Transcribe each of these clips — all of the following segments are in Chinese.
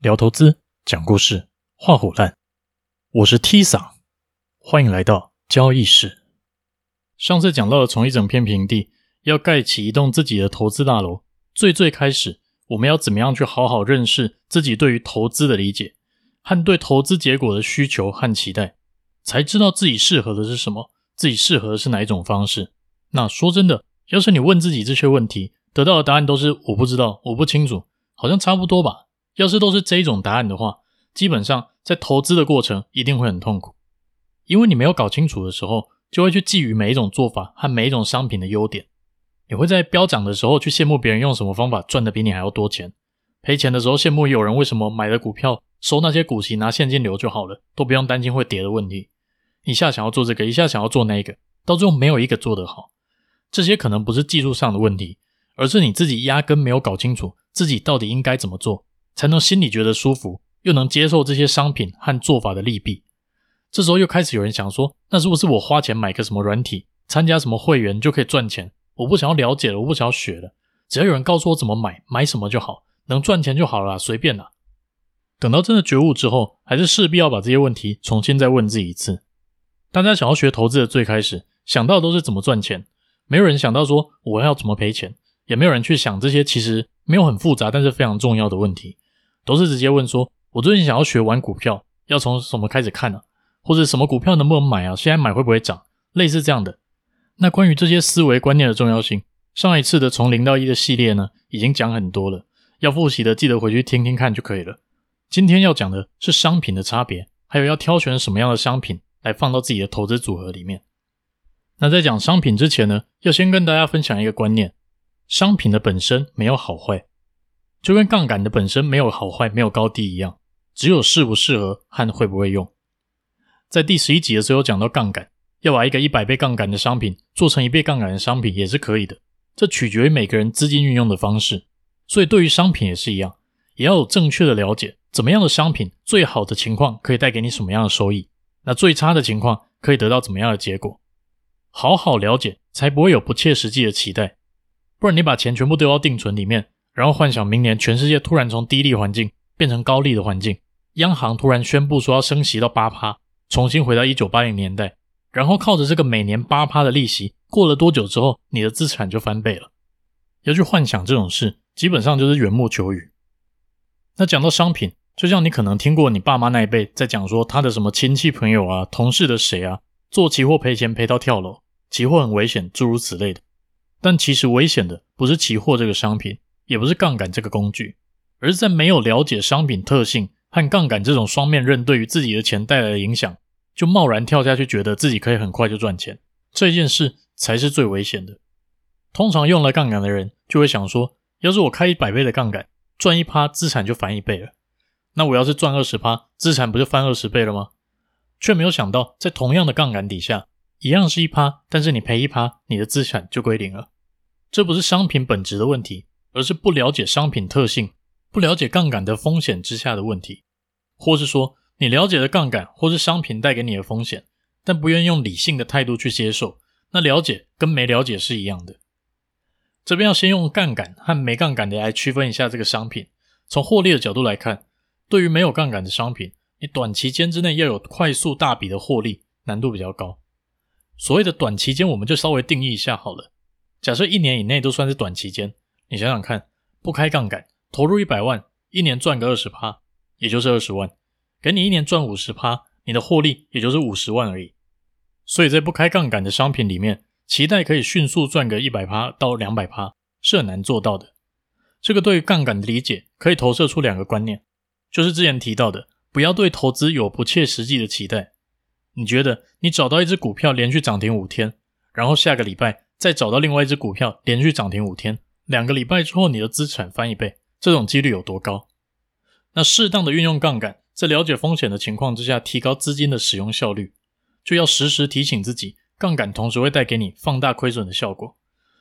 聊投资，讲故事，画虎烂。我是 Tisa，，欢迎来到交易室。上次讲到了，从一整片平地要盖起一栋自己的投资大楼，最最开始，我们要怎么样去好好认识自己对于投资的理解，和对投资结果的需求和期待，才知道自己适合的是什么，自己适合的是哪一种方式。那说真的，要是你问自己这些问题，得到的答案都是我不知道，我不清楚，好像差不多吧。要是都是这一种答案的话，基本上在投资的过程一定会很痛苦，因为你没有搞清楚的时候，就会去觊觎每一种做法和每一种商品的优点。你会在飙涨的时候去羡慕别人用什么方法赚的比你还要多钱，赔钱的时候羡慕有人为什么买了股票收那些股息拿现金流就好了，都不用担心会跌的问题。一下想要做这个，一下想要做那个，到最后没有一个做得好。这些可能不是技术上的问题，而是你自己压根没有搞清楚自己到底应该怎么做。才能心里觉得舒服，又能接受这些商品和做法的利弊。这时候又开始有人想说，那是不是我花钱买个什么软体，参加什么会员就可以赚钱？我不想要了解了，我不想要学了，只要有人告诉我怎么买，买什么就好，能赚钱就好了，随便啦。等到真的觉悟之后，还是势必要把这些问题重新再问自己一次。大家想要学投资的最开始想到的都是怎么赚钱，没有人想到说我要怎么赔钱，也没有人去想这些其实没有很复杂，但是非常重要的问题。都是直接问说，我最近想要学玩股票，要从什么开始看呢？或者什么股票能不能买啊？现在买会不会涨？类似这样的。那关于这些思维观念的重要性，上一次的从零到一的系列呢，已经讲很多了。要复习的记得回去听听看就可以了。今天要讲的是商品的差别，还有要挑选什么样的商品来放到自己的投资组合里面。那在讲商品之前呢，要先跟大家分享一个观念：商品的本身没有好坏。就跟杠杆的本身没有好坏，没有高低一样，只有适不适合和会不会用。在第十一集的时候讲到杠杆，要把一个一百倍杠杆的商品做成一倍杠杆的商品也是可以的，这取决于每个人资金运用的方式。所以对于商品也是一样，也要有正确的了解，怎么样的商品最好的情况可以带给你什么样的收益，那最差的情况可以得到怎么样的结果。好好了解，才不会有不切实际的期待，不然你把钱全部丢到定存里面。然后幻想明年全世界突然从低利环境变成高利的环境，央行突然宣布说要升息到八趴，重新回到一九八零年代，然后靠着这个每年八趴的利息，过了多久之后，你的资产就翻倍了？要去幻想这种事，基本上就是缘木求鱼。那讲到商品，就像你可能听过你爸妈那一辈在讲说，他的什么亲戚朋友啊、同事的谁啊，做期货赔钱赔到跳楼，期货很危险，诸如此类的。但其实危险的不是期货这个商品。也不是杠杆这个工具，而是在没有了解商品特性和杠杆这种双面刃对于自己的钱带来的影响，就贸然跳下去，觉得自己可以很快就赚钱，这件事才是最危险的。通常用了杠杆的人就会想说，要是我开一百倍的杠杆，赚一趴资产就翻一倍了，那我要是赚二十趴，资产不就翻二十倍了吗？却没有想到，在同样的杠杆底下，一样是一趴，但是你赔一趴，你的资产就归零了。这不是商品本质的问题。而是不了解商品特性，不了解杠杆的风险之下的问题，或是说你了解了杠杆或是商品带给你的风险，但不愿用理性的态度去接受，那了解跟没了解是一样的。这边要先用杠杆和没杠杆的来区分一下这个商品。从获利的角度来看，对于没有杠杆的商品，你短期间之内要有快速大笔的获利，难度比较高。所谓的短期间，我们就稍微定义一下好了。假设一年以内都算是短期间。你想想看，不开杠杆，投入一百万，一年赚个二十趴，也就是二十万，给你一年赚五十趴，你的获利也就是五十万而已。所以在不开杠杆的商品里面，期待可以迅速赚个一百趴到两百趴，是很难做到的。这个对于杠杆的理解，可以投射出两个观念，就是之前提到的，不要对投资有不切实际的期待。你觉得你找到一只股票连续涨停五天，然后下个礼拜再找到另外一只股票连续涨停五天。两个礼拜之后，你的资产翻一倍，这种几率有多高？那适当的运用杠杆，在了解风险的情况之下，提高资金的使用效率，就要时时提醒自己，杠杆同时会带给你放大亏损的效果。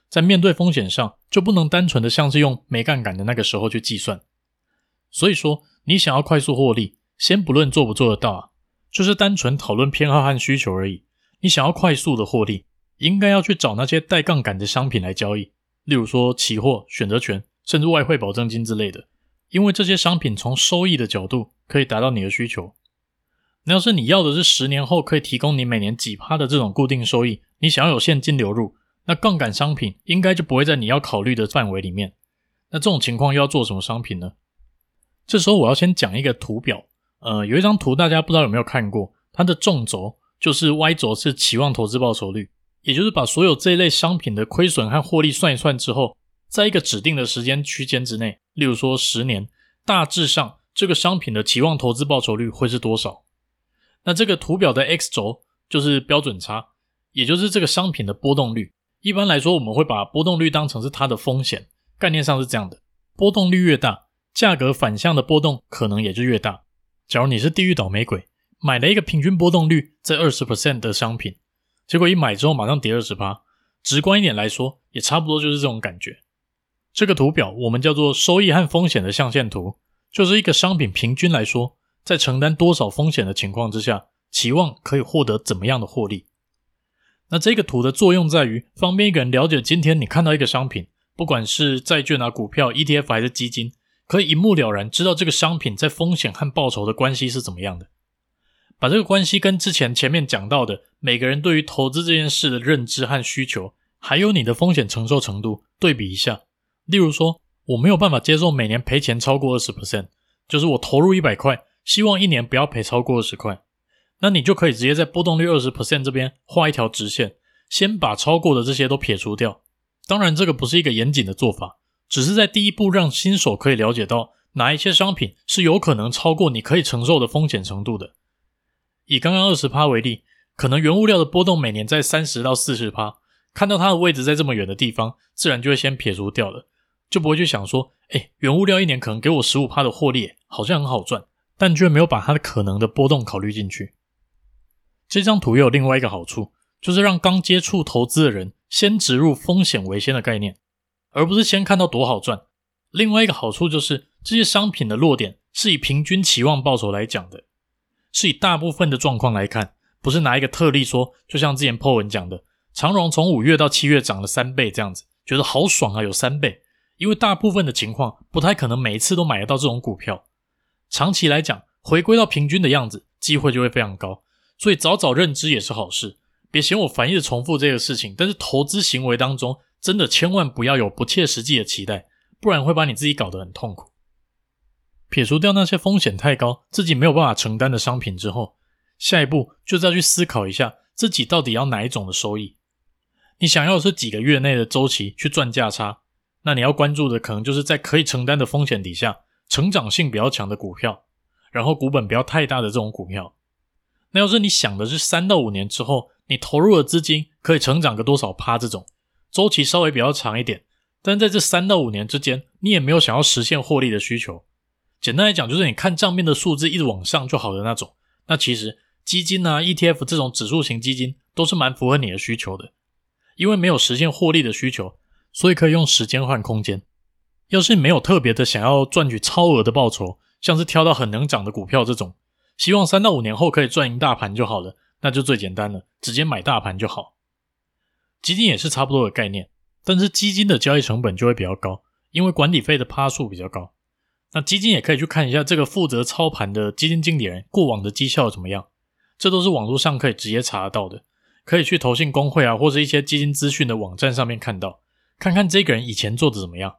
在面对风险上，就不能单纯的像是用没杠杆的那个时候去计算。所以说，你想要快速获利，先不论做不做得到啊，就是单纯讨论偏好和需求而已。你想要快速的获利，应该要去找那些带杠杆的商品来交易。例如说期货、选择权，甚至外汇保证金之类的，因为这些商品从收益的角度可以达到你的需求。那要是你要的是十年后可以提供你每年几趴的这种固定收益，你想要有现金流入，那杠杆商品应该就不会在你要考虑的范围里面。那这种情况又要做什么商品呢？这时候我要先讲一个图表，呃，有一张图大家不知道有没有看过，它的纵轴就是 Y 轴是期望投资报酬率，也就是把所有这一类商品的亏损和获利算一算之后，在一个指定的时间区间之内，例如说十年，大致上这个商品的期望投资报酬率会是多少？那这个图表的 X 轴就是标准差，也就是这个商品的波动率。一般来说，我们会把波动率当成是它的风险。概念上是这样的：波动率越大，价格反向的波动可能也就越大。假如你是地狱倒霉鬼，买了一个平均波动率在二十 percent 的商品，结果一买之后马上跌二十趴，直观一点来说，也差不多就是这种感觉。这个图表我们叫做收益和风险的象限图，就是一个商品平均来说。在承担多少风险的情况之下，期望可以获得怎么样的获利？那这个图的作用在于方便一个人了解，今天你看到一个商品，不管是债券啊、股票、ETF 还是基金，可以一目了然知道这个商品在风险和报酬的关系是怎么样的。把这个关系跟之前前面讲到的每个人对于投资这件事的认知和需求，还有你的风险承受程度对比一下。例如说，我没有办法接受每年赔钱超过二十 percent，就是我投入一百块。希望一年不要赔超过二十块，那你就可以直接在波动率二十 percent 这边画一条直线，先把超过的这些都撇除掉。当然，这个不是一个严谨的做法，只是在第一步让新手可以了解到哪一些商品是有可能超过你可以承受的风险程度的。以刚刚二十趴为例，可能原物料的波动每年在三十到四十趴，看到它的位置在这么远的地方，自然就会先撇除掉了，就不会去想说，哎，原物料一年可能给我十五趴的获利，好像很好赚。但却没有把它的可能的波动考虑进去。这张图也有另外一个好处，就是让刚接触投资的人先植入风险为先的概念，而不是先看到多好赚。另外一个好处就是，这些商品的落点是以平均期望报酬来讲的，是以大部分的状况来看，不是拿一个特例说，就像之前 Po 文讲的，长荣从五月到七月涨了三倍这样子，觉得好爽啊，有三倍。因为大部分的情况不太可能每一次都买得到这种股票。长期来讲，回归到平均的样子，机会就会非常高。所以早早认知也是好事。别嫌我烦一直重复这个事情，但是投资行为当中，真的千万不要有不切实际的期待，不然会把你自己搞得很痛苦。撇除掉那些风险太高、自己没有办法承担的商品之后，下一步就是要去思考一下自己到底要哪一种的收益。你想要的是几个月内的周期去赚价差，那你要关注的可能就是在可以承担的风险底下。成长性比较强的股票，然后股本不要太大的这种股票。那要是你想的是三到五年之后，你投入的资金可以成长个多少趴这种，周期稍微比较长一点，但在这三到五年之间，你也没有想要实现获利的需求。简单来讲，就是你看账面的数字一直往上就好的那种。那其实基金啊、ETF 这种指数型基金都是蛮符合你的需求的，因为没有实现获利的需求，所以可以用时间换空间。要是没有特别的想要赚取超额的报酬，像是挑到很能涨的股票这种，希望三到五年后可以赚赢大盘就好了，那就最简单了，直接买大盘就好。基金也是差不多的概念，但是基金的交易成本就会比较高，因为管理费的趴数比较高。那基金也可以去看一下这个负责操盘的基金经理人过往的绩效怎么样，这都是网络上可以直接查得到的，可以去投信公会啊，或者一些基金资讯的网站上面看到，看看这个人以前做的怎么样。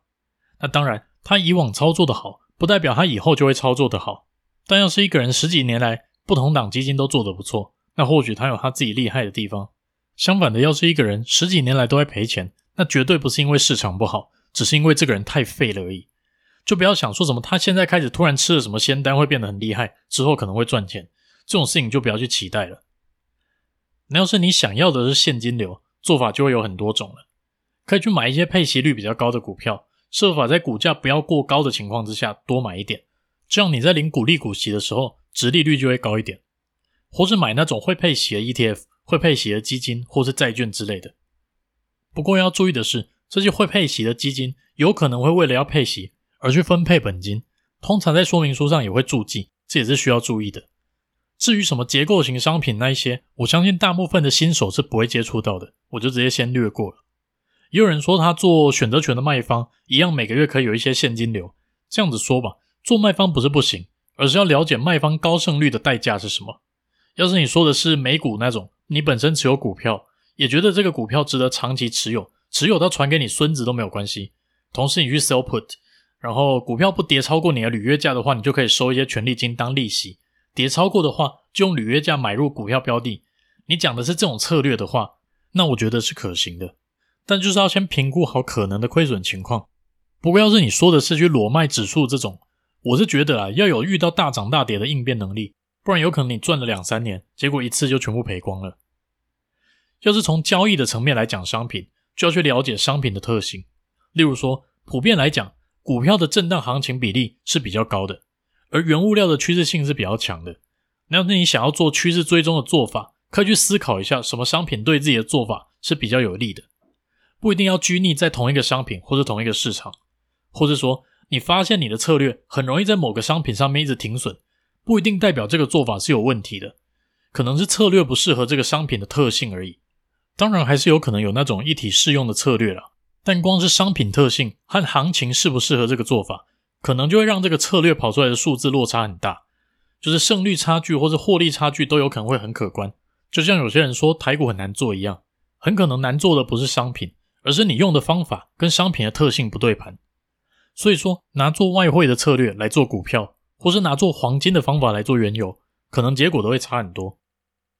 那当然，他以往操作的好，不代表他以后就会操作的好。但要是一个人十几年来不同档基金都做得不错，那或许他有他自己厉害的地方。相反的，要是一个人十几年来都在赔钱，那绝对不是因为市场不好，只是因为这个人太废了而已。就不要想说什么他现在开始突然吃了什么仙丹会变得很厉害，之后可能会赚钱，这种事情就不要去期待了。那要是你想要的是现金流，做法就会有很多种了，可以去买一些配息率比较高的股票。设法在股价不要过高的情况之下多买一点，这样你在领股利股息的时候，殖利率就会高一点。或是买那种会配息的 ETF、会配息的基金或是债券之类的。不过要注意的是，这些会配息的基金有可能会为了要配息而去分配本金，通常在说明书上也会注记，这也是需要注意的。至于什么结构型商品那一些，我相信大部分的新手是不会接触到的，我就直接先略过了。也有人说他做选择权的卖方，一样每个月可以有一些现金流，这样子说吧，做卖方不是不行，而是要了解卖方高胜率的代价是什么。要是你说的是美股那种，你本身持有股票，也觉得这个股票值得长期持有，持有到传给你孙子都没有关系。同时你去 sell put，然后股票不跌超过你的履约价的话，你就可以收一些权利金当利息；跌超过的话，就用履约价买入股票标的。你讲的是这种策略的话，那我觉得是可行的，但就是要先评估好可能的亏损情况。不过，要是你说的是去裸卖指数这种，我是觉得啊，要有遇到大涨大跌的应变能力，不然有可能你赚了两三年，结果一次就全部赔光了。要是从交易的层面来讲商品，就要去了解商品的特性。例如说，普遍来讲，股票的震荡行情比例是比较高的，而原物料的趋势性是比较强的。那要是你想要做趋势追踪的做法，可以去思考一下，什么商品对自己的做法是比较有利的，不一定要拘泥在同一个商品或者同一个市场。或者说，你发现你的策略很容易在某个商品上面一直停损，不一定代表这个做法是有问题的，可能是策略不适合这个商品的特性而已。当然，还是有可能有那种一体适用的策略啦，但光是商品特性和行情适不适合这个做法，可能就会让这个策略跑出来的数字落差很大，就是胜率差距或是获利差距都有可能会很可观。就像有些人说台股很难做一样，很可能难做的不是商品，而是你用的方法跟商品的特性不对盘。所以说，拿做外汇的策略来做股票，或是拿做黄金的方法来做原油，可能结果都会差很多。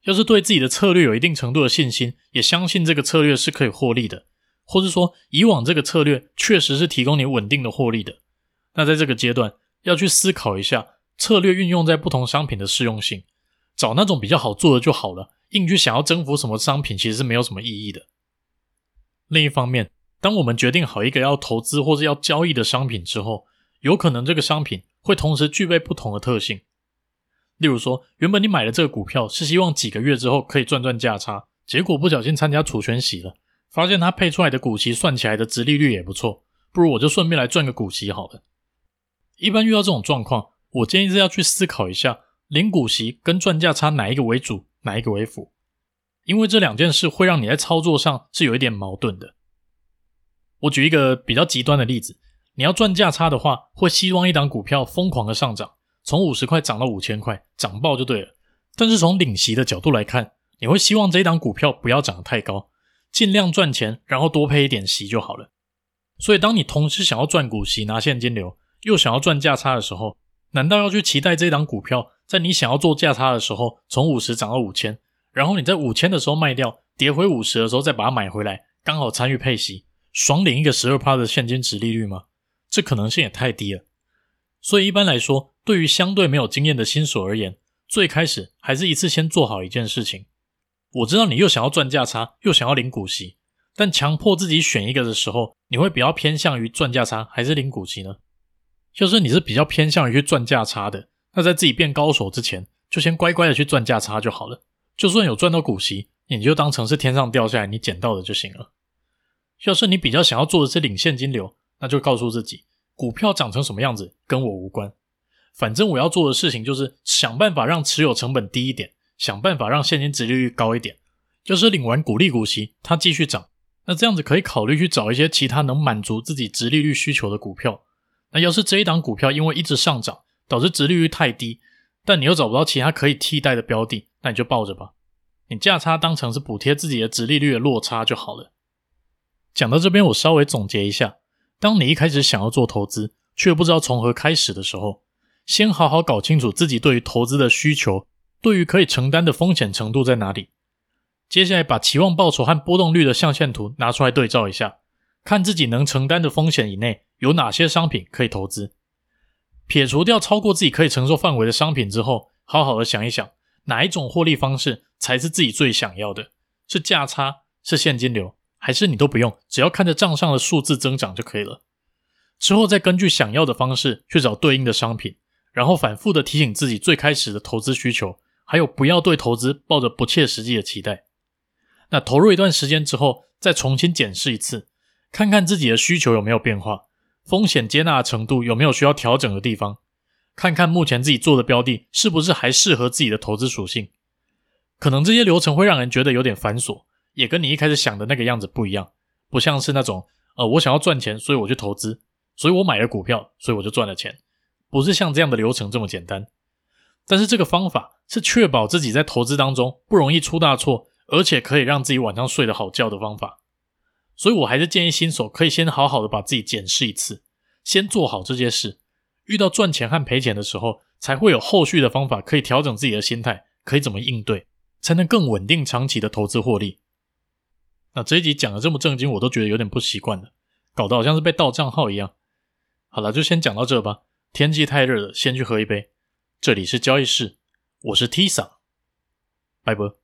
要是对自己的策略有一定程度的信心，也相信这个策略是可以获利的，或是说以往这个策略确实是提供你稳定的获利的，那在这个阶段要去思考一下策略运用在不同商品的适用性，找那种比较好做的就好了，硬去想要征服什么商品，其实是没有什么意义的。另一方面，当我们决定好一个要投资或是要交易的商品之后，有可能这个商品会同时具备不同的特性。例如说，原本你买的这个股票是希望几个月之后可以赚赚价差，结果不小心参加除权洗了，发现它配出来的股息算起来的殖利率也不错，不如我就顺便来赚个股息好了。一般遇到这种状况，我建议是要去思考一下，领股息跟赚价差哪一个为主，哪一个为辅，因为这两件事会让你在操作上是有一点矛盾的。我举一个比较极端的例子，你要赚价差的话，会希望一档股票疯狂的上涨，从五十块涨到五千块，涨爆就对了。但是从领息的角度来看，你会希望这一档股票不要涨得太高，尽量赚钱，然后多配一点息就好了。所以，当你同时想要赚股息拿现金流，又想要赚价差的时候，难道要去期待这一档股票在你想要做价差的时候，从五十涨到五千，然后你在五千的时候卖掉，跌回五十的时候再把它买回来，刚好参与配息？爽领一个十二趴的现金殖利率吗？这可能性也太低了。所以一般来说，对于相对没有经验的新手而言，最开始还是一次先做好一件事情。我知道你又想要赚价差，又想要领股息，但强迫自己选一个的时候，你会比较偏向于赚价差还是领股息呢？就是你是比较偏向于去赚价差的，那在自己变高手之前，就先乖乖的去赚价差就好了。就算有赚到股息，你就当成是天上掉下来你捡到的就行了。要是你比较想要做的是领现金流，那就告诉自己，股票涨成什么样子跟我无关，反正我要做的事情就是想办法让持有成本低一点，想办法让现金殖利率高一点。就是领完股利股息，它继续涨，那这样子可以考虑去找一些其他能满足自己殖利率需求的股票。那要是这一档股票因为一直上涨，导致殖利率太低，但你又找不到其他可以替代的标的，那你就抱着吧，你价差当成是补贴自己的殖利率的落差就好了。讲到这边，我稍微总结一下：当你一开始想要做投资，却不知道从何开始的时候，先好好搞清楚自己对于投资的需求，对于可以承担的风险程度在哪里。接下来，把期望报酬和波动率的象限图拿出来对照一下，看自己能承担的风险以内有哪些商品可以投资。撇除掉超过自己可以承受范围的商品之后，好好的想一想，哪一种获利方式才是自己最想要的？是价差？是现金流？还是你都不用，只要看着账上的数字增长就可以了。之后再根据想要的方式去找对应的商品，然后反复的提醒自己最开始的投资需求，还有不要对投资抱着不切实际的期待。那投入一段时间之后，再重新检视一次，看看自己的需求有没有变化，风险接纳的程度有没有需要调整的地方，看看目前自己做的标的是不是还适合自己的投资属性。可能这些流程会让人觉得有点繁琐。也跟你一开始想的那个样子不一样，不像是那种，呃，我想要赚钱，所以我去投资，所以我买了股票，所以我就赚了钱，不是像这样的流程这么简单。但是这个方法是确保自己在投资当中不容易出大错，而且可以让自己晚上睡得好觉的方法。所以我还是建议新手可以先好好的把自己检视一次，先做好这些事。遇到赚钱和赔钱的时候，才会有后续的方法可以调整自己的心态，可以怎么应对，才能更稳定长期的投资获利。那这一集讲的这么正经，我都觉得有点不习惯了，搞得好像是被盗账号一样。好了，就先讲到这吧。天气太热了，先去喝一杯。这里是交易室，我是 T 桑，拜拜。